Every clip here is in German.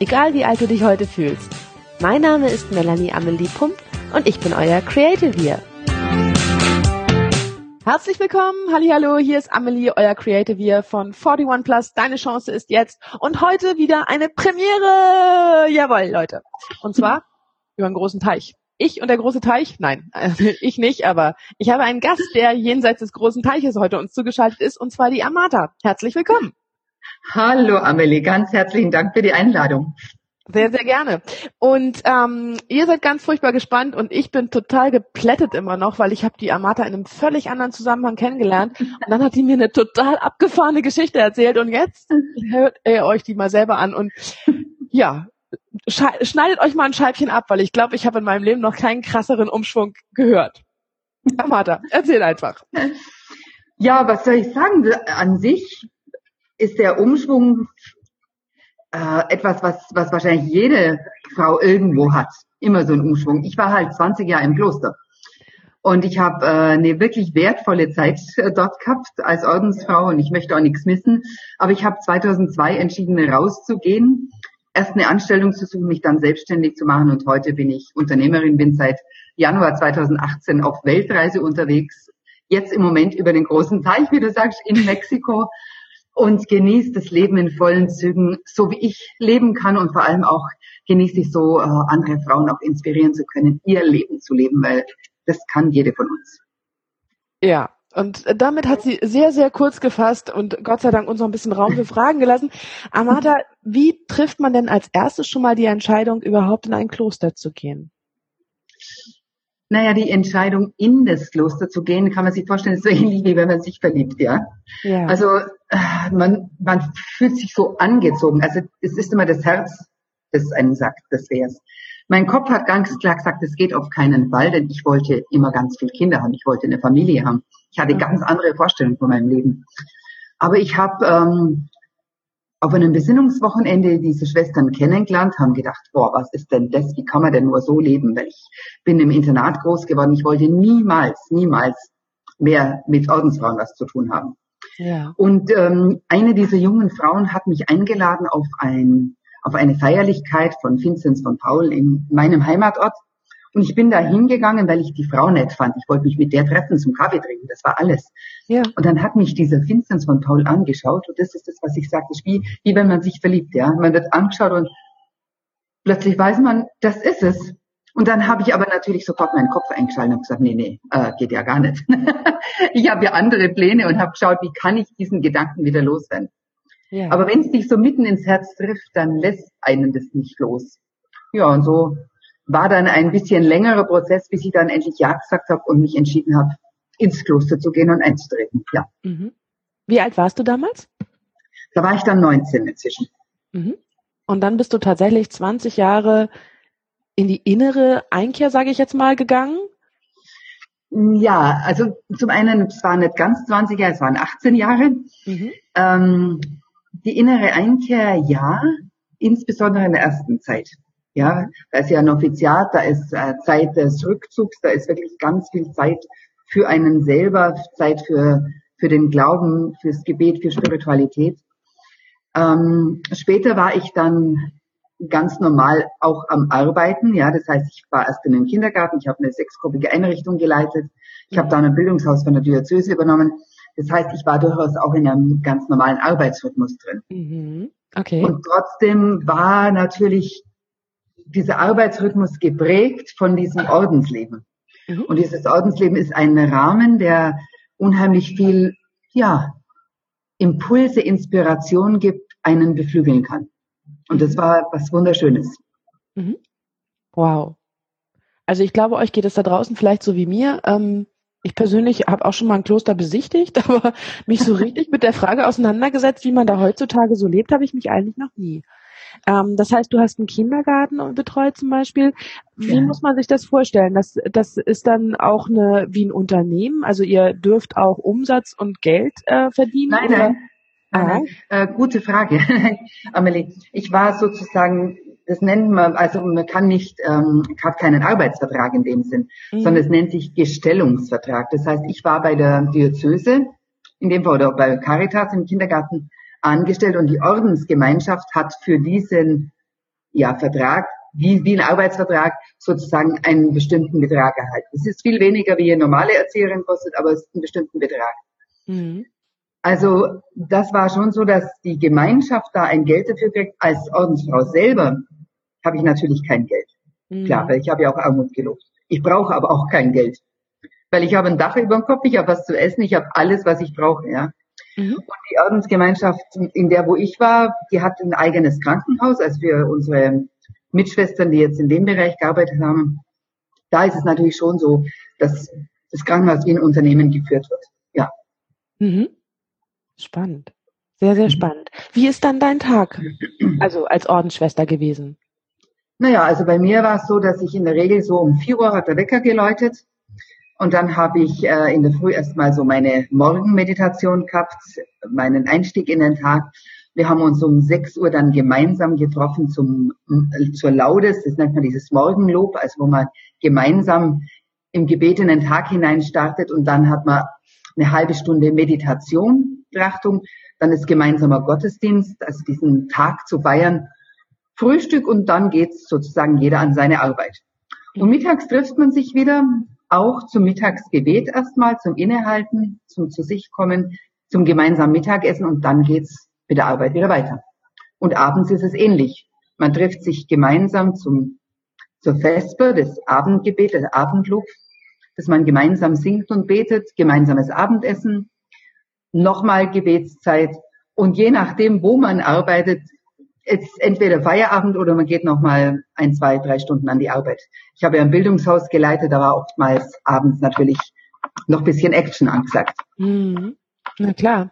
egal wie alt du dich heute fühlst. Mein Name ist Melanie Amelie Pump und ich bin euer Creative hier. Herzlich willkommen, hallo, hier ist Amelie, euer Creative hier von 41 Plus. Deine Chance ist jetzt und heute wieder eine Premiere. Jawohl, Leute. Und zwar über einen großen Teich. Ich und der große Teich? Nein, ich nicht, aber ich habe einen Gast, der jenseits des großen Teiches heute uns zugeschaltet ist, und zwar die Amata. Herzlich willkommen. Hallo Amelie, ganz herzlichen Dank für die Einladung. Sehr, sehr gerne. Und ähm, ihr seid ganz furchtbar gespannt und ich bin total geplättet immer noch, weil ich habe die Amata in einem völlig anderen Zusammenhang kennengelernt und dann hat die mir eine total abgefahrene Geschichte erzählt und jetzt hört ihr euch die mal selber an und ja, schneidet euch mal ein Scheibchen ab, weil ich glaube, ich habe in meinem Leben noch keinen krasseren Umschwung gehört. Amata, erzähl einfach. Ja, was soll ich sagen? An sich ist der Umschwung äh, etwas, was, was wahrscheinlich jede Frau irgendwo hat. Immer so ein Umschwung. Ich war halt 20 Jahre im Kloster. Und ich habe äh, eine wirklich wertvolle Zeit äh, dort gehabt als Ordensfrau und ich möchte auch nichts missen. Aber ich habe 2002 entschieden, rauszugehen, erst eine Anstellung zu suchen, mich dann selbstständig zu machen und heute bin ich Unternehmerin, bin seit Januar 2018 auf Weltreise unterwegs. Jetzt im Moment über den großen Teich, wie du sagst, in Mexiko und genießt das Leben in vollen Zügen, so wie ich leben kann und vor allem auch genieße ich so, äh, andere Frauen auch inspirieren zu können, ihr Leben zu leben, weil das kann jede von uns. Ja, und damit hat sie sehr, sehr kurz gefasst und Gott sei Dank uns noch ein bisschen Raum für Fragen gelassen. Amata, wie trifft man denn als erstes schon mal die Entscheidung, überhaupt in ein Kloster zu gehen? Naja, die Entscheidung, in das Kloster zu gehen, kann man sich vorstellen, ist so ähnlich wie wenn man sich verliebt, ja. ja. Also äh, man, man fühlt sich so angezogen. Also es ist immer das Herz, das einem sagt, das wär's. Mein Kopf hat ganz klar gesagt, es geht auf keinen Fall, denn ich wollte immer ganz viele Kinder haben. Ich wollte eine Familie haben. Ich hatte ganz andere Vorstellungen von meinem Leben. Aber ich habe ähm, auf einem Besinnungswochenende diese Schwestern kennengelernt, haben gedacht, boah, was ist denn das? Wie kann man denn nur so leben? Weil ich bin im Internat groß geworden. Ich wollte niemals, niemals mehr mit Ordensfrauen was zu tun haben. Ja. Und ähm, eine dieser jungen Frauen hat mich eingeladen auf ein auf eine Feierlichkeit von Vinzenz von Paul in meinem Heimatort. Und ich bin da hingegangen, weil ich die Frau nett fand. Ich wollte mich mit der treffen zum Kaffee trinken. Das war alles. Ja. Und dann hat mich dieser Vinzenz von Paul angeschaut. Und das ist das, was ich sage. Das ist wie, wie wenn man sich verliebt, ja. Man wird angeschaut und plötzlich weiß man, das ist es. Und dann habe ich aber natürlich sofort meinen Kopf eingeschaltet und gesagt, nee, nee, äh, geht ja gar nicht. ich habe ja andere Pläne und habe geschaut, wie kann ich diesen Gedanken wieder loswerden. Ja. Aber wenn es dich so mitten ins Herz trifft, dann lässt einen das nicht los. Ja, und so war dann ein bisschen längerer Prozess, bis ich dann endlich Ja gesagt habe und mich entschieden habe, ins Kloster zu gehen und einzutreten. Ja. Mhm. Wie alt warst du damals? Da war ich dann 19 inzwischen. Mhm. Und dann bist du tatsächlich 20 Jahre in die innere Einkehr, sage ich jetzt mal, gegangen? Ja, also zum einen, es waren nicht ganz 20 Jahre, es waren 18 Jahre. Mhm. Ähm, die innere Einkehr, ja, insbesondere in der ersten Zeit. Ja, da ist ja ein Offiziat, da ist äh, Zeit des Rückzugs, da ist wirklich ganz viel Zeit für einen selber, Zeit für, für den Glauben, fürs Gebet, für Spiritualität. Ähm, später war ich dann ganz normal auch am Arbeiten. Ja, das heißt, ich war erst in den Kindergarten, ich habe eine sechsgruppige Einrichtung geleitet, ich habe da ein Bildungshaus von der Diözese übernommen. Das heißt, ich war durchaus auch in einem ganz normalen Arbeitsrhythmus drin. Mhm. Okay. Und trotzdem war natürlich dieser Arbeitsrhythmus geprägt von diesem Ordensleben. Mhm. Und dieses Ordensleben ist ein Rahmen, der unheimlich viel, ja, Impulse, Inspiration gibt, einen beflügeln kann. Und das war was Wunderschönes. Mhm. Wow. Also ich glaube, euch geht es da draußen vielleicht so wie mir. Ähm, ich persönlich habe auch schon mal ein Kloster besichtigt, aber mich so richtig mit der Frage auseinandergesetzt, wie man da heutzutage so lebt, habe ich mich eigentlich noch nie. Ähm, das heißt, du hast einen Kindergarten betreut zum Beispiel. Wie ja. muss man sich das vorstellen? Das, das ist dann auch eine, wie ein Unternehmen? Also ihr dürft auch Umsatz und Geld äh, verdienen? Nein, oder? nein. Ah. Äh, gute Frage, Amelie. Ich war sozusagen, das nennt man, also man kann nicht, ähm, hat keinen Arbeitsvertrag in dem Sinn, mhm. sondern es nennt sich Gestellungsvertrag. Das heißt, ich war bei der Diözese, in dem Fall oder bei Caritas im Kindergarten angestellt und die Ordensgemeinschaft hat für diesen ja, Vertrag, wie, wie ein Arbeitsvertrag, sozusagen einen bestimmten Betrag erhalten. Es ist viel weniger, wie eine normale Erzieherin kostet, aber es ist ein bestimmten Betrag. Mhm. Also das war schon so, dass die Gemeinschaft da ein Geld dafür kriegt. Als Ordensfrau selber habe ich natürlich kein Geld. Mhm. Klar, weil ich habe ja auch Armut gelobt. Ich brauche aber auch kein Geld. Weil ich habe ein Dach über dem Kopf, ich habe was zu essen, ich habe alles, was ich brauche. Ja. Mhm. Und die Ordensgemeinschaft, in der wo ich war, die hat ein eigenes Krankenhaus, also für unsere Mitschwestern, die jetzt in dem Bereich gearbeitet haben. Da ist es natürlich schon so, dass das Krankenhaus wie ein Unternehmen geführt wird. Ja. Mhm. Spannend. Sehr, sehr mhm. spannend. Wie ist dann dein Tag, also als Ordensschwester gewesen? Naja, also bei mir war es so, dass ich in der Regel so um vier Uhr hat der Wecker geläutet. Und dann habe ich äh, in der Früh erstmal so meine Morgenmeditation gehabt, meinen Einstieg in den Tag. Wir haben uns um sechs Uhr dann gemeinsam getroffen zum, äh, zur Laudes, das nennt man dieses Morgenlob, also wo man gemeinsam im Gebet in den Tag hinein startet und dann hat man eine halbe Stunde Meditation Betrachtung, dann ist gemeinsamer Gottesdienst, also diesen Tag zu feiern, Frühstück und dann geht's sozusagen jeder an seine Arbeit. Und mittags trifft man sich wieder, auch zum Mittagsgebet erstmal, zum Innehalten, zum zu sich kommen, zum gemeinsamen Mittagessen und dann geht's mit der Arbeit wieder weiter. Und abends ist es ähnlich. Man trifft sich gemeinsam zum, zur Vesper, des Abendgebet, des Abendlob, dass man gemeinsam singt und betet, gemeinsames Abendessen, nochmal Gebetszeit und je nachdem, wo man arbeitet, ist entweder Feierabend oder man geht nochmal ein, zwei, drei Stunden an die Arbeit. Ich habe ja ein Bildungshaus geleitet, da war oftmals abends natürlich noch bisschen Action angesagt. Mhm. Na klar.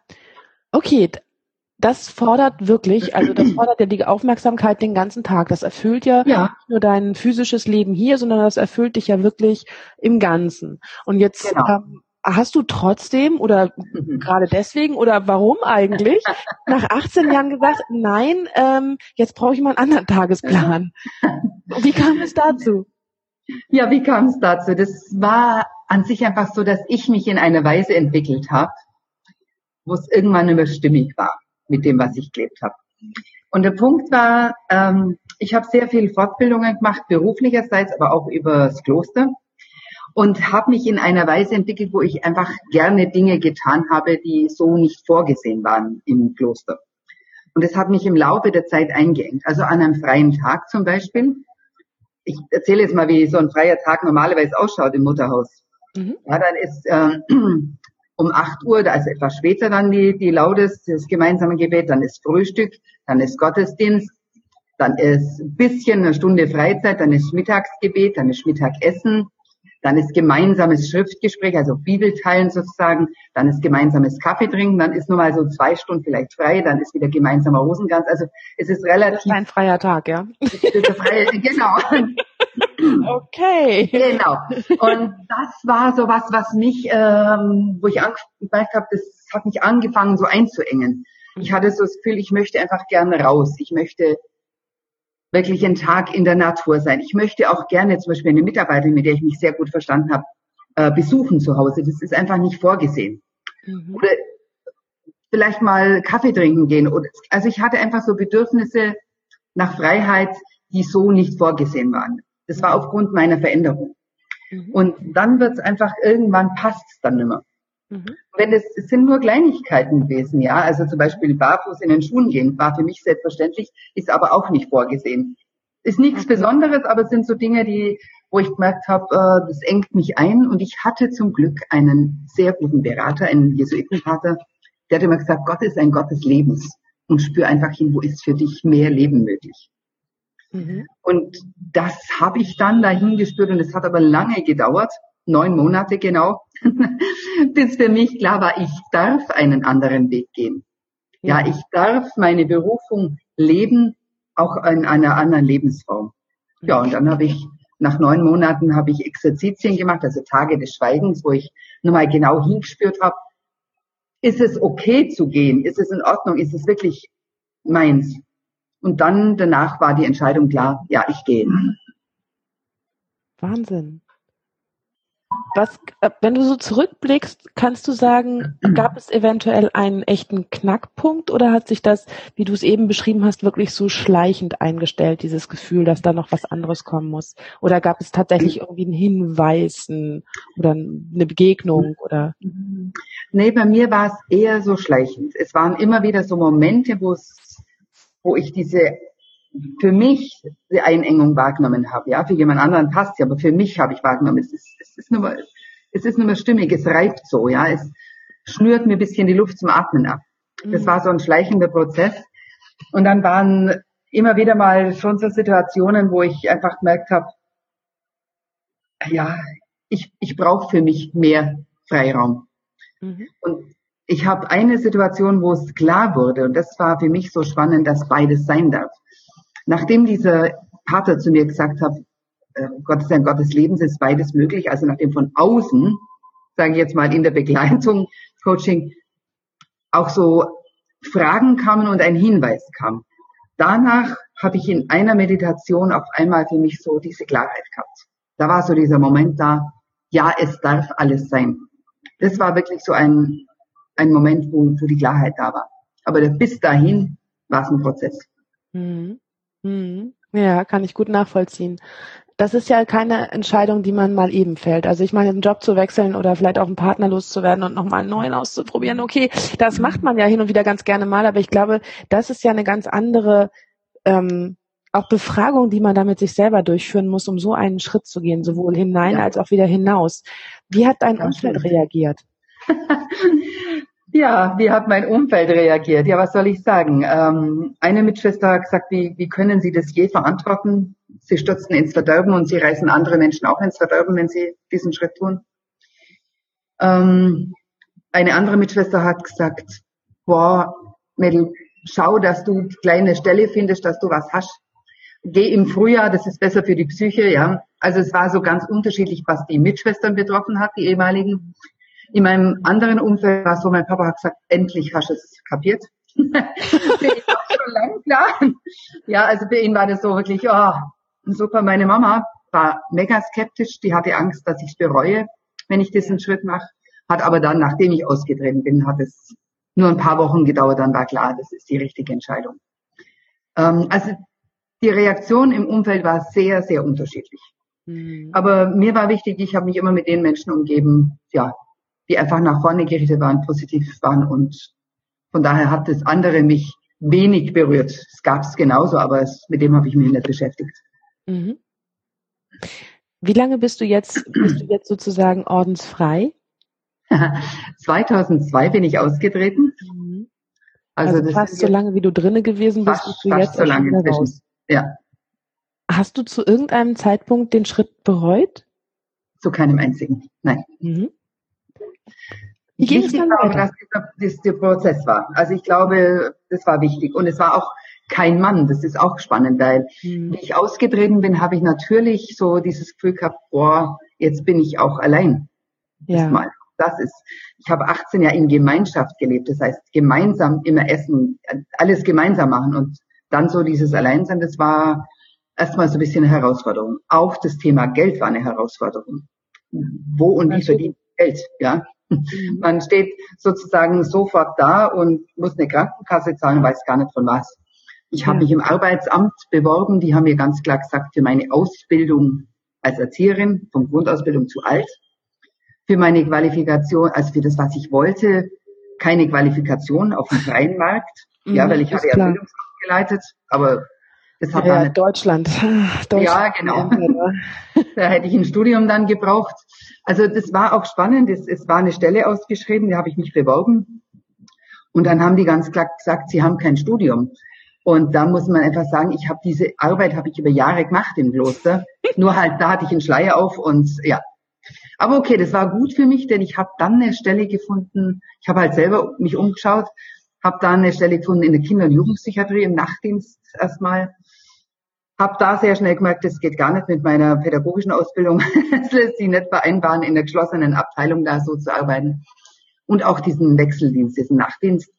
Okay, das fordert wirklich, also das fordert ja die Aufmerksamkeit den ganzen Tag. Das erfüllt ja, ja, nicht nur dein physisches Leben hier, sondern das erfüllt dich ja wirklich im Ganzen. Und jetzt genau. ähm, hast du trotzdem oder mhm. gerade deswegen oder warum eigentlich nach 18 Jahren gesagt, nein, ähm, jetzt brauche ich mal einen anderen Tagesplan. Wie kam es dazu? Ja, wie kam es dazu? Das war an sich einfach so, dass ich mich in einer Weise entwickelt habe, wo es irgendwann immer stimmig war mit dem, was ich gelebt habe. Und der Punkt war, ähm, ich habe sehr viel Fortbildungen gemacht, beruflicherseits, aber auch über das Kloster und habe mich in einer Weise entwickelt, wo ich einfach gerne Dinge getan habe, die so nicht vorgesehen waren im Kloster. Und das hat mich im Laufe der Zeit eingeengt. Also an einem freien Tag zum Beispiel. Ich erzähle jetzt mal, wie so ein freier Tag normalerweise ausschaut im Mutterhaus. Mhm. Ja, dann ist äh, um 8 Uhr, also etwas später dann die, die Laudes, das gemeinsame Gebet, dann ist Frühstück, dann ist Gottesdienst, dann ist ein bisschen eine Stunde Freizeit, dann ist Mittagsgebet, dann ist Mittagessen, dann ist gemeinsames Schriftgespräch, also Bibelteilen sozusagen, dann ist gemeinsames Kaffee trinken, dann ist nur mal so zwei Stunden vielleicht frei, dann ist wieder gemeinsamer Rosenkranz. Also es ist relativ. Das ist ein freier Tag, ja. Freie, genau. Okay. Genau. Und das war so was, was mich, ähm, wo ich gemerkt habe, das hat mich angefangen so einzuengen. Ich hatte so das Gefühl, ich möchte einfach gerne raus. Ich möchte wirklich einen Tag in der Natur sein. Ich möchte auch gerne zum Beispiel eine Mitarbeiterin, mit der ich mich sehr gut verstanden habe, äh, besuchen zu Hause. Das ist einfach nicht vorgesehen. Mhm. Oder vielleicht mal Kaffee trinken gehen. also ich hatte einfach so Bedürfnisse nach Freiheit, die so nicht vorgesehen waren. Das war aufgrund meiner Veränderung. Mhm. Und dann wird es einfach, irgendwann passt es dann nicht mehr. Mhm. Wenn es, es sind nur Kleinigkeiten gewesen, ja. Also zum Beispiel barfuß in den Schuhen gehen war für mich selbstverständlich, ist aber auch nicht vorgesehen. Ist nichts mhm. Besonderes, aber es sind so Dinge, die, wo ich gemerkt habe, äh, das engt mich ein. Und ich hatte zum Glück einen sehr guten Berater, einen Jesuitenpater, der hat immer gesagt, Gott ist ein Gott des Lebens und spür einfach hin, wo ist für dich mehr Leben möglich. Mhm. Und das habe ich dann dahin gespürt und es hat aber lange gedauert neun Monate genau, bis für mich klar war, ich darf einen anderen Weg gehen. Ja, ich darf meine Berufung leben auch in einer anderen Lebensform. Ja, und dann habe ich nach neun Monaten habe ich Exerzitien gemacht, also Tage des Schweigens, wo ich nochmal genau hingespürt habe, ist es okay zu gehen? Ist es in Ordnung? Ist es wirklich meins? Und dann danach war die Entscheidung klar, ja, ich gehe. Wahnsinn. Was, äh, wenn du so zurückblickst, kannst du sagen, gab es eventuell einen echten Knackpunkt oder hat sich das, wie du es eben beschrieben hast, wirklich so schleichend eingestellt, dieses Gefühl, dass da noch was anderes kommen muss? Oder gab es tatsächlich irgendwie einen Hinweis oder eine Begegnung oder? Nee, bei mir war es eher so schleichend. Es waren immer wieder so Momente, wo wo ich diese für mich die Einengung wahrgenommen habe. Ja, für jemand anderen passt ja, aber für mich habe ich wahrgenommen, es ist, es ist nur mal, es ist nur mal stimmig, es reibt so, ja, es schnürt mir ein bisschen die Luft zum Atmen ab. Das mhm. war so ein schleichender Prozess. Und dann waren immer wieder mal schon so Situationen, wo ich einfach gemerkt habe, ja, ich, ich brauche für mich mehr Freiraum. Mhm. Und ich habe eine Situation, wo es klar wurde, und das war für mich so spannend, dass beides sein darf. Nachdem dieser Pater zu mir gesagt hat, äh, Gott ist ein Gott des Lebens, ist beides möglich, also nachdem von außen, sage ich jetzt mal in der Begleitung, Coaching, auch so Fragen kamen und ein Hinweis kam. Danach habe ich in einer Meditation auf einmal für mich so diese Klarheit gehabt. Da war so dieser Moment da, ja, es darf alles sein. Das war wirklich so ein, ein Moment, wo, wo die Klarheit da war. Aber bis dahin war es ein Prozess. Mhm. Mhm. Ja, kann ich gut nachvollziehen. Das ist ja keine Entscheidung, die man mal eben fällt. Also ich meine, einen Job zu wechseln oder vielleicht auch einen Partner loszuwerden und nochmal einen neuen auszuprobieren, okay, das macht man ja hin und wieder ganz gerne mal, aber ich glaube, das ist ja eine ganz andere ähm, auch Befragung, die man da mit sich selber durchführen muss, um so einen Schritt zu gehen, sowohl hinein ja. als auch wieder hinaus. Wie hat dein Umfeld reagiert? Ja, wie hat mein Umfeld reagiert? Ja, was soll ich sagen? Ähm, eine Mitschwester hat gesagt, wie, wie können Sie das je verantworten? Sie stürzen ins Verderben und Sie reißen andere Menschen auch ins Verderben, wenn Sie diesen Schritt tun. Ähm, eine andere Mitschwester hat gesagt, boah, Mädel, schau, dass du kleine Stelle findest, dass du was hast. Geh im Frühjahr, das ist besser für die Psyche, ja. Also es war so ganz unterschiedlich, was die Mitschwestern betroffen hat, die ehemaligen. In meinem anderen Umfeld war es so, mein Papa hat gesagt, endlich hast du es kapiert. für ihn war schon lang klar. Ja, also für ihn war das so wirklich, oh, super. Meine Mama war mega skeptisch, die hatte Angst, dass ich es bereue, wenn ich diesen Schritt mache. Hat aber dann, nachdem ich ausgetreten bin, hat es nur ein paar Wochen gedauert, dann war klar, das ist die richtige Entscheidung. Ähm, also die Reaktion im Umfeld war sehr, sehr unterschiedlich. Mhm. Aber mir war wichtig, ich habe mich immer mit den Menschen umgeben, ja, die einfach nach vorne gerichtet waren, positiv waren und von daher hat das andere mich wenig berührt. Es gab es genauso, aber es, mit dem habe ich mich nicht beschäftigt. Mhm. Wie lange bist du jetzt, bist du jetzt sozusagen ordensfrei? 2002 bin ich ausgetreten. Mhm. Also, also fast so lange, wie du drinne gewesen bist, fast, bist du fast jetzt so lange inzwischen. Raus. Ja. Hast du zu irgendeinem Zeitpunkt den Schritt bereut? Zu keinem einzigen, nein. Mhm. Ging wichtig war, dass dieser, dass der Prozess war. Also ich glaube, das war wichtig. Und es war auch kein Mann. Das ist auch spannend, weil mhm. wie ich ausgetreten bin, habe ich natürlich so dieses Gefühl gehabt, boah, jetzt bin ich auch allein. Ja. Mal. Das ist, ich habe 18 Jahre in Gemeinschaft gelebt. Das heißt, gemeinsam immer essen, alles gemeinsam machen und dann so dieses Alleinsein, das war erstmal so ein bisschen eine Herausforderung. Auch das Thema Geld war eine Herausforderung. Wo und wie verdient Geld, ja? Mhm. Man steht sozusagen sofort da und muss eine Krankenkasse zahlen, weiß gar nicht von was. Ich habe mich im Arbeitsamt beworben, die haben mir ganz klar gesagt, für meine Ausbildung als Erzieherin, von Grundausbildung zu alt, für meine Qualifikation, also für das, was ich wollte, keine Qualifikation auf dem freien Markt, mhm, ja, weil ich habe ja Bildungsamt geleitet, aber das hat ja, Deutschland. Deutschland. Ja, genau. da hätte ich ein Studium dann gebraucht. Also das war auch spannend. Es, es war eine Stelle ausgeschrieben, da habe ich mich beworben. Und dann haben die ganz klar gesagt, sie haben kein Studium. Und da muss man einfach sagen, ich habe diese Arbeit habe ich über Jahre gemacht im Kloster. Nur halt da hatte ich einen Schleier auf und ja. Aber okay, das war gut für mich, denn ich habe dann eine Stelle gefunden. Ich habe halt selber mich umgeschaut, habe da eine Stelle gefunden in der Kinder- und Jugendpsychiatrie im Nachtdienst erstmal. Habe da sehr schnell gemerkt, das geht gar nicht mit meiner pädagogischen Ausbildung. Es lässt sich nicht vereinbaren, in der geschlossenen Abteilung da so zu arbeiten. Und auch diesen Wechseldienst, diesen Nachtdienst.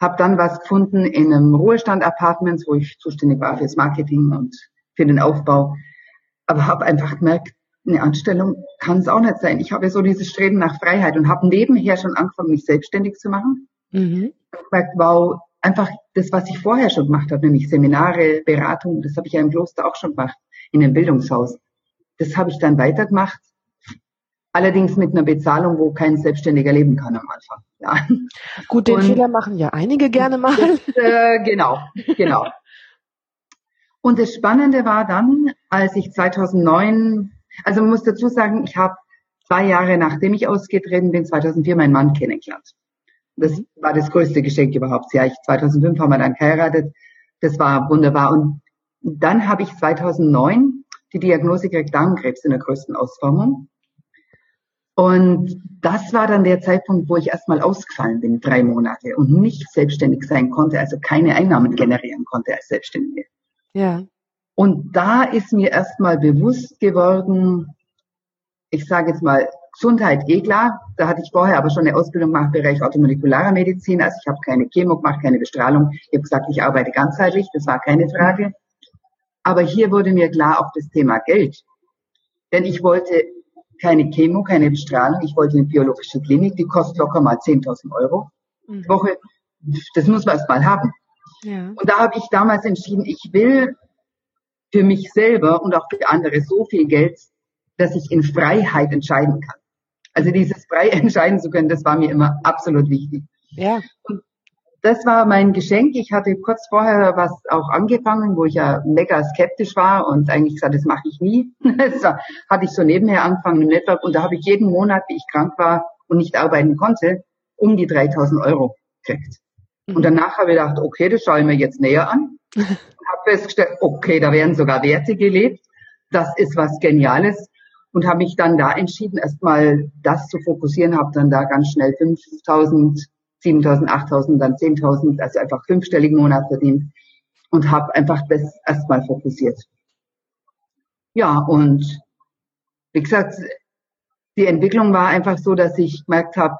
Habe dann was gefunden in einem Ruhestand-Apartments, wo ich zuständig war fürs Marketing und für den Aufbau. Aber habe einfach gemerkt, eine Anstellung kann es auch nicht sein. Ich habe so dieses Streben nach Freiheit und habe nebenher schon angefangen, mich selbstständig zu machen. Mhm. Gemerkt, wow, einfach das, was ich vorher schon gemacht habe, nämlich Seminare, Beratung, das habe ich ja im Kloster auch schon gemacht, in einem Bildungshaus. Das habe ich dann weitergemacht. Allerdings mit einer Bezahlung, wo kein Selbstständiger leben kann am Anfang. Ja. Gut, den und Fehler machen ja einige gerne mal. Das, äh, genau, genau. Und das Spannende war dann, als ich 2009, also man muss dazu sagen, ich habe zwei Jahre nachdem ich ausgetreten bin, 2004 meinen Mann kennengelernt. Das war das größte Geschenk überhaupt. Ja, ich 2005 haben wir dann geheiratet. Das war wunderbar. Und dann habe ich 2009 die Diagnose gekriegt, Darmkrebs in der größten Ausformung. Und das war dann der Zeitpunkt, wo ich erstmal ausgefallen bin, drei Monate und nicht selbstständig sein konnte, also keine Einnahmen generieren konnte als Selbstständige. Ja. Und da ist mir erstmal bewusst geworden, ich sage jetzt mal, Gesundheit eh klar. Da hatte ich vorher aber schon eine Ausbildung gemacht im Bereich automolekularer Medizin. Also ich habe keine Chemo gemacht, keine Bestrahlung. Ich habe gesagt, ich arbeite ganzheitlich. Das war keine Frage. Aber hier wurde mir klar auch das Thema Geld. Denn ich wollte keine Chemo, keine Bestrahlung. Ich wollte eine biologische Klinik. Die kostet locker mal 10.000 Euro mhm. Woche. Das muss man erst mal haben. Ja. Und da habe ich damals entschieden, ich will für mich selber und auch für andere so viel Geld, dass ich in Freiheit entscheiden kann. Also dieses frei entscheiden zu können, das war mir immer absolut wichtig. Ja. Und das war mein Geschenk. Ich hatte kurz vorher was auch angefangen, wo ich ja mega skeptisch war und eigentlich gesagt, das mache ich nie. Das hatte ich so nebenher angefangen im Network und da habe ich jeden Monat, wie ich krank war und nicht arbeiten konnte, um die 3000 Euro gekriegt. Mhm. Und danach habe ich gedacht, okay, das schaue ich mir jetzt näher an. habe festgestellt, okay, da werden sogar Werte gelebt. Das ist was Geniales und habe mich dann da entschieden, erstmal das zu fokussieren, habe dann da ganz schnell 5.000, 7.000, 8.000, dann 10.000, also einfach fünfstelligen Monat verdient und habe einfach das erstmal fokussiert. Ja, und wie gesagt, die Entwicklung war einfach so, dass ich gemerkt habe,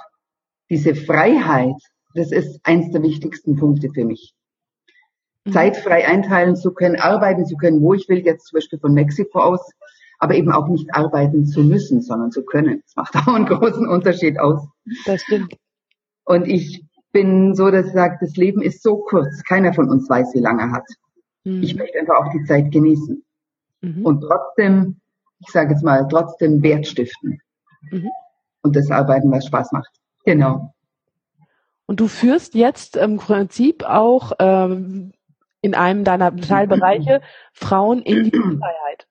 diese Freiheit, das ist eins der wichtigsten Punkte für mich. Mhm. Zeit frei einteilen zu können, arbeiten zu können, wo ich will, jetzt zum Beispiel von Mexiko aus, aber eben auch nicht arbeiten zu müssen, sondern zu können. Das macht auch einen großen Unterschied aus. Das stimmt. Und ich bin so, dass ich sage, das Leben ist so kurz, keiner von uns weiß, wie lange er hat. Mhm. Ich möchte einfach auch die Zeit genießen. Mhm. Und trotzdem, ich sage jetzt mal, trotzdem Wert stiften. Mhm. Und das Arbeiten, was Spaß macht. Genau. Und du führst jetzt im Prinzip auch ähm, in einem deiner Teilbereiche Frauen in die Freiheit.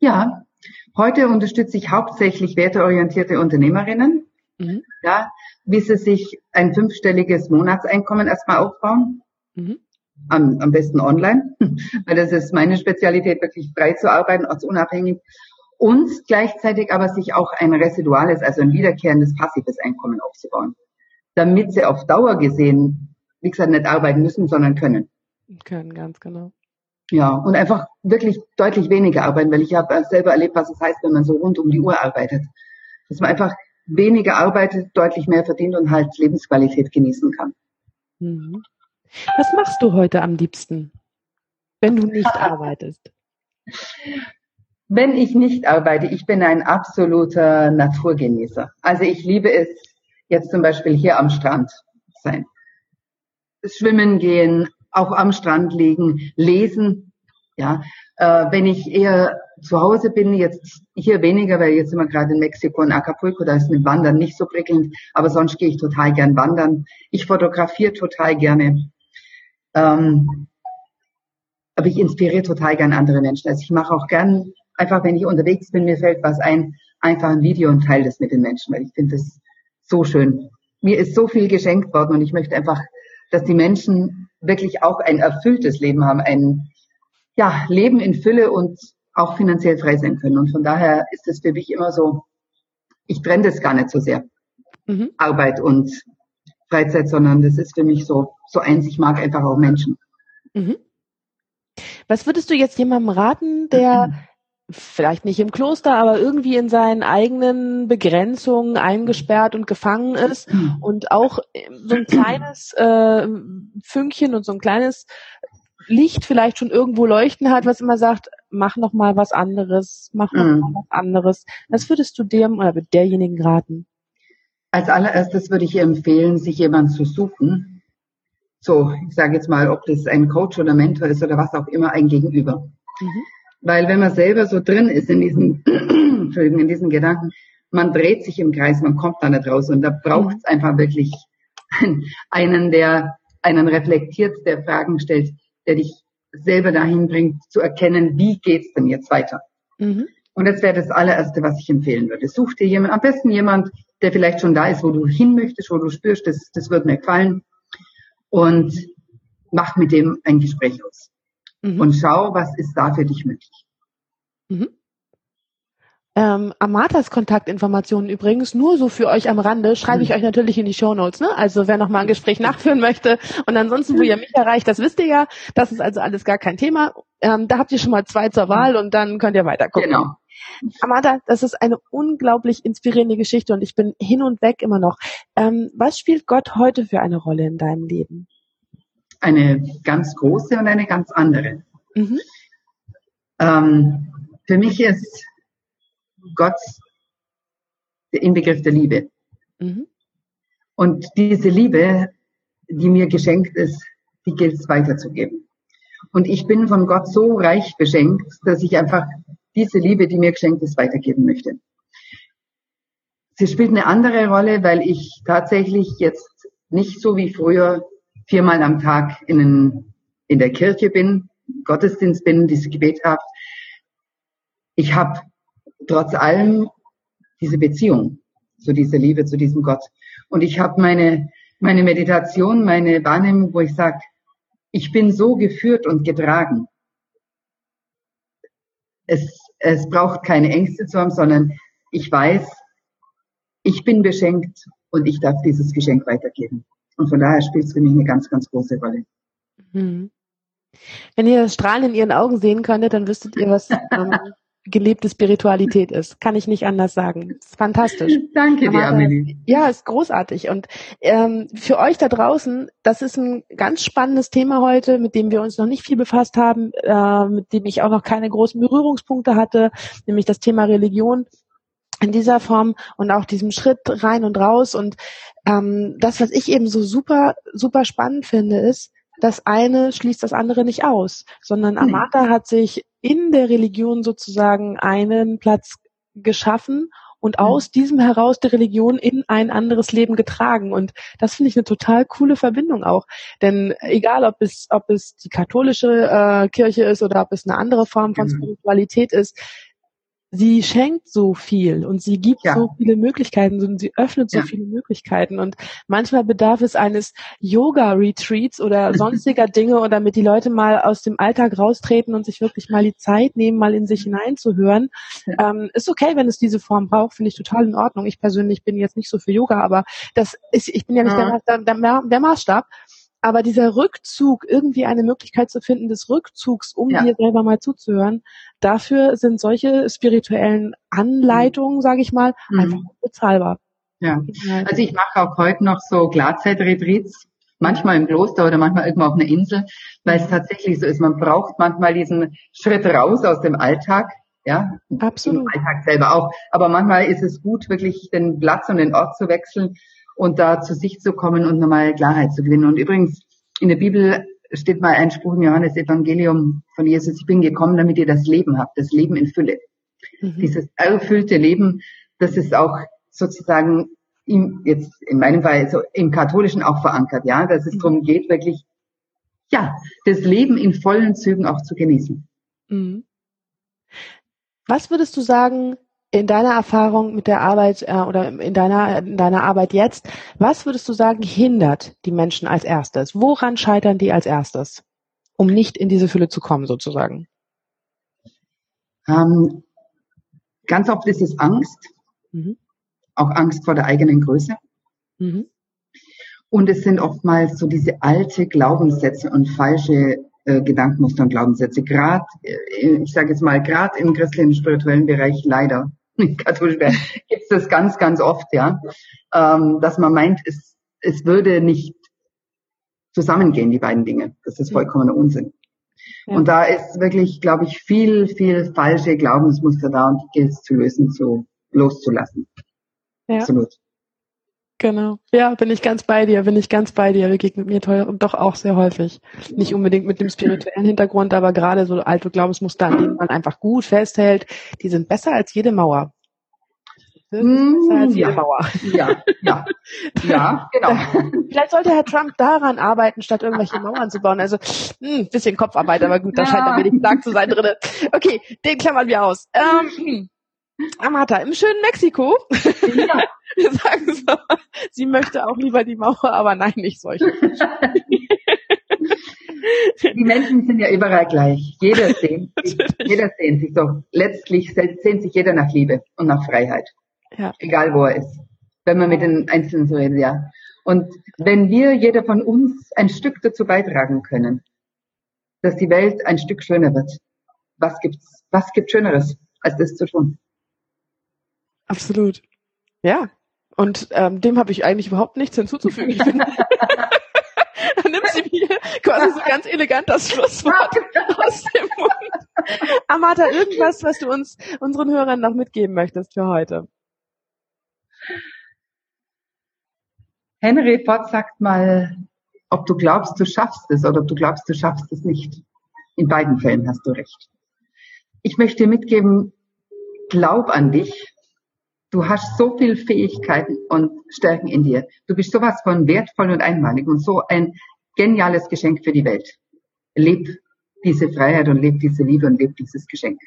Ja, heute unterstütze ich hauptsächlich werteorientierte Unternehmerinnen, mhm. ja, wie sie sich ein fünfstelliges Monatseinkommen erstmal aufbauen. Mhm. Am, am besten online, weil das ist meine Spezialität, wirklich frei zu arbeiten, ortsunabhängig. Und gleichzeitig aber sich auch ein residuales, also ein wiederkehrendes passives Einkommen aufzubauen. Damit sie auf Dauer gesehen, wie gesagt, nicht arbeiten müssen, sondern können. Können, ganz genau. Ja, und einfach wirklich deutlich weniger arbeiten, weil ich habe selber erlebt, was es heißt, wenn man so rund um die Uhr arbeitet. Dass man einfach weniger arbeitet, deutlich mehr verdient und halt Lebensqualität genießen kann. Mhm. Was machst du heute am liebsten, wenn du nicht arbeitest? Wenn ich nicht arbeite, ich bin ein absoluter Naturgenießer. Also ich liebe es, jetzt zum Beispiel hier am Strand sein. Schwimmen gehen, auch am Strand liegen, lesen. Ja, äh, wenn ich eher zu Hause bin, jetzt hier weniger, weil jetzt sind wir gerade in Mexiko und Acapulco, da ist mit Wandern nicht so prickelnd, aber sonst gehe ich total gern wandern. Ich fotografiere total gerne. Ähm, aber ich inspiriere total gern andere Menschen. Also ich mache auch gern, einfach wenn ich unterwegs bin, mir fällt was ein, einfach ein Video und teile das mit den Menschen, weil ich finde das so schön. Mir ist so viel geschenkt worden und ich möchte einfach, dass die Menschen wirklich auch ein erfülltes Leben haben, ein ja, Leben in Fülle und auch finanziell frei sein können. Und von daher ist es für mich immer so, ich trenne das gar nicht so sehr. Mhm. Arbeit und Freizeit, sondern das ist für mich so, so eins, ich mag einfach auch Menschen. Mhm. Was würdest du jetzt jemandem raten, der mhm. vielleicht nicht im Kloster, aber irgendwie in seinen eigenen Begrenzungen eingesperrt und gefangen ist und auch so ein kleines äh, Fünkchen und so ein kleines Licht vielleicht schon irgendwo leuchten hat, was immer sagt, mach noch mal was anderes, mach noch mhm. mal was anderes. Was würdest du dem oder derjenigen raten? Als allererstes würde ich empfehlen, sich jemanden zu suchen. So, ich sage jetzt mal, ob das ein Coach oder Mentor ist oder was auch immer, ein Gegenüber. Mhm. Weil wenn man selber so drin ist in diesen, Entschuldigung, in diesen Gedanken, man dreht sich im Kreis, man kommt da nicht raus und da braucht es einfach wirklich einen, der einen reflektiert, der Fragen stellt, der dich selber dahin bringt, zu erkennen, wie geht's denn jetzt weiter. Mhm. Und das wäre das allererste, was ich empfehlen würde. Such dir jemand, am besten jemand, der vielleicht schon da ist, wo du hin möchtest, wo du spürst, das, das wird mir gefallen. Und mach mit dem ein Gespräch aus. Mhm. Und schau, was ist da für dich möglich. Mhm. Ähm, Amatas Kontaktinformationen übrigens, nur so für euch am Rande, schreibe ich mhm. euch natürlich in die Show Notes. Ne? Also wer noch mal ein Gespräch nachführen möchte und ansonsten, wo ihr mich erreicht, das wisst ihr ja. Das ist also alles gar kein Thema. Ähm, da habt ihr schon mal zwei zur Wahl und dann könnt ihr weiter gucken. Genau. Amata, das ist eine unglaublich inspirierende Geschichte und ich bin hin und weg immer noch. Ähm, was spielt Gott heute für eine Rolle in deinem Leben? Eine ganz große und eine ganz andere. Mhm. Ähm, für mich ist Gott der Inbegriff der Liebe. Mhm. Und diese Liebe, die mir geschenkt ist, die gilt es weiterzugeben. Und ich bin von Gott so reich beschenkt, dass ich einfach diese Liebe, die mir geschenkt ist, weitergeben möchte. Sie spielt eine andere Rolle, weil ich tatsächlich jetzt nicht so wie früher viermal am Tag in, in der Kirche bin, Gottesdienst bin, dieses Gebet habe. Ich habe trotz allem diese Beziehung zu dieser Liebe, zu diesem Gott. Und ich habe meine, meine Meditation, meine Wahrnehmung, wo ich sage, ich bin so geführt und getragen. Es, es braucht keine Ängste zu haben, sondern ich weiß, ich bin beschenkt und ich darf dieses Geschenk weitergeben. Und von daher spielt es für mich eine ganz, ganz große Rolle. Mhm. Wenn ihr das Strahlen in ihren Augen sehen könntet, dann wüsstet ihr, was ähm, gelebte Spiritualität ist. Kann ich nicht anders sagen. Ist fantastisch. Danke dir, Amelie. Ja, ist großartig. Und ähm, für euch da draußen, das ist ein ganz spannendes Thema heute, mit dem wir uns noch nicht viel befasst haben, äh, mit dem ich auch noch keine großen Berührungspunkte hatte, nämlich das Thema Religion in dieser Form und auch diesem Schritt rein und raus. Und ähm, das, was ich eben so super, super spannend finde, ist, das eine schließt das andere nicht aus, sondern Amata hat sich in der Religion sozusagen einen Platz geschaffen und mhm. aus diesem heraus die Religion in ein anderes Leben getragen. Und das finde ich eine total coole Verbindung auch. Denn egal, ob es, ob es die katholische äh, Kirche ist oder ob es eine andere Form von mhm. Spiritualität ist, sie schenkt so viel und sie gibt ja. so viele Möglichkeiten und sie öffnet so ja. viele Möglichkeiten und manchmal bedarf es eines Yoga-Retreats oder sonstiger Dinge oder damit die Leute mal aus dem Alltag raustreten und sich wirklich mal die Zeit nehmen, mal in sich hineinzuhören. Ja. Ähm, ist okay, wenn es diese Form braucht, finde ich total in Ordnung. Ich persönlich bin jetzt nicht so für Yoga, aber das ist, ich bin ja nicht der, der, der Maßstab. Aber dieser Rückzug, irgendwie eine Möglichkeit zu finden des Rückzugs, um ja. dir selber mal zuzuhören, dafür sind solche spirituellen Anleitungen, mhm. sage ich mal, mhm. einfach bezahlbar. Ja, also ich mache auch heute noch so Glatzeit-Retreats, manchmal im Kloster oder manchmal irgendwo auf einer Insel, weil es tatsächlich so ist, man braucht manchmal diesen Schritt raus aus dem Alltag, ja, Absolut. im Alltag selber auch. Aber manchmal ist es gut, wirklich den Platz und den Ort zu wechseln und da zu sich zu kommen und nochmal Klarheit zu gewinnen. Und übrigens, in der Bibel steht mal ein Spruch im Johannes Evangelium von Jesus, ich bin gekommen, damit ihr das Leben habt, das Leben in Fülle. Mhm. Dieses erfüllte Leben, das ist auch sozusagen im, jetzt in meinem Fall so im Katholischen auch verankert, ja, dass es mhm. darum geht, wirklich, ja, das Leben in vollen Zügen auch zu genießen. Mhm. Was würdest du sagen, in deiner Erfahrung mit der Arbeit äh, oder in deiner, in deiner Arbeit jetzt, was würdest du sagen, hindert die Menschen als erstes? Woran scheitern die als erstes, um nicht in diese Fülle zu kommen, sozusagen? Ähm, ganz oft ist es Angst, mhm. auch Angst vor der eigenen Größe. Mhm. Und es sind oftmals so diese alte Glaubenssätze und falsche äh, Gedankenmuster und Glaubenssätze. Gerade, äh, ich sage jetzt mal, gerade im christlichen spirituellen Bereich leider, katholisch gibt es das ganz, ganz oft, ja, ähm, dass man meint, es, es würde nicht zusammengehen, die beiden Dinge. Das ist vollkommener Unsinn. Ja. Und da ist wirklich, glaube ich, viel, viel falsche Glaubensmuster da und die gilt es zu lösen, zu loszulassen. Ja. Absolut. Genau. Ja, bin ich ganz bei dir, bin ich ganz bei dir. Begegnet mir toll und doch auch sehr häufig. Nicht unbedingt mit dem spirituellen Hintergrund, aber gerade so alte Glaubensmuster, an denen man einfach gut festhält, die sind besser als jede Mauer. Hm, besser als jede ja. Mauer. Ja, ja, ja, genau. Vielleicht sollte Herr Trump daran arbeiten, statt irgendwelche Mauern zu bauen. Also, hm, bisschen Kopfarbeit, aber gut, da scheint er wenig stark zu sein drin. Okay, den klammern wir aus. Ähm, Amata, im schönen Mexiko. Ja. Wir sagen so, sie möchte auch lieber die Mauer, aber nein, nicht solche. Die Menschen sind ja überall gleich. Jeder sehnt sich, jeder sehnt sich so. Letztlich sehnt sich jeder nach Liebe und nach Freiheit. Ja. Egal wo er ist. Wenn man mit den Einzelnen so redet, ja. Und wenn wir, jeder von uns, ein Stück dazu beitragen können, dass die Welt ein Stück schöner wird, was gibt's, was gibt Schöneres, als das zu tun? Absolut. Ja. Und ähm, dem habe ich eigentlich überhaupt nichts hinzuzufügen. da nimmt sie mir quasi so ganz elegant das Schlusswort aus dem Mund. Amata, irgendwas, was du uns, unseren Hörern noch mitgeben möchtest für heute? Henry Ford sagt mal, ob du glaubst, du schaffst es oder ob du glaubst, du schaffst es nicht. In beiden Fällen hast du recht. Ich möchte dir mitgeben, glaub an dich Du hast so viel Fähigkeiten und Stärken in dir. Du bist sowas von wertvoll und einmalig und so ein geniales Geschenk für die Welt. Leb diese Freiheit und leb diese Liebe und leb dieses Geschenk.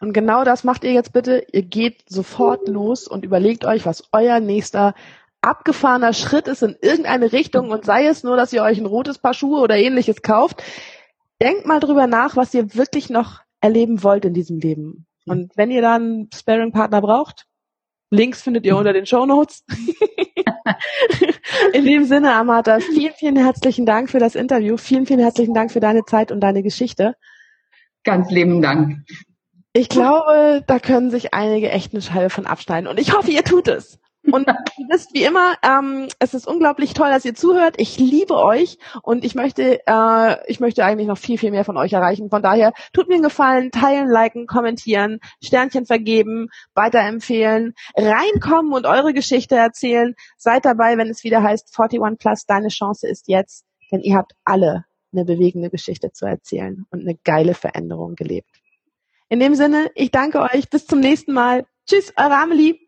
Und genau das macht ihr jetzt bitte. Ihr geht sofort los und überlegt euch, was euer nächster abgefahrener Schritt ist in irgendeine Richtung und sei es nur, dass ihr euch ein rotes Paar Schuhe oder ähnliches kauft. Denkt mal drüber nach, was ihr wirklich noch erleben wollt in diesem Leben. Und wenn ihr dann einen Sparing-Partner braucht, Links findet ihr unter den Show Notes. In dem Sinne, Amata, vielen, vielen herzlichen Dank für das Interview. Vielen, vielen herzlichen Dank für deine Zeit und deine Geschichte. Ganz lieben Dank. Ich glaube, da können sich einige echt eine Scheibe von abschneiden. Und ich hoffe, ihr tut es. Und ihr wisst wie immer, ähm, es ist unglaublich toll, dass ihr zuhört. Ich liebe euch und ich möchte, äh, ich möchte eigentlich noch viel, viel mehr von euch erreichen. Von daher tut mir einen Gefallen, teilen, liken, kommentieren, Sternchen vergeben, weiterempfehlen, reinkommen und eure Geschichte erzählen. Seid dabei, wenn es wieder heißt 41 Plus, deine Chance ist jetzt, denn ihr habt alle eine bewegende Geschichte zu erzählen und eine geile Veränderung gelebt. In dem Sinne, ich danke euch. Bis zum nächsten Mal. Tschüss, eure Amelie.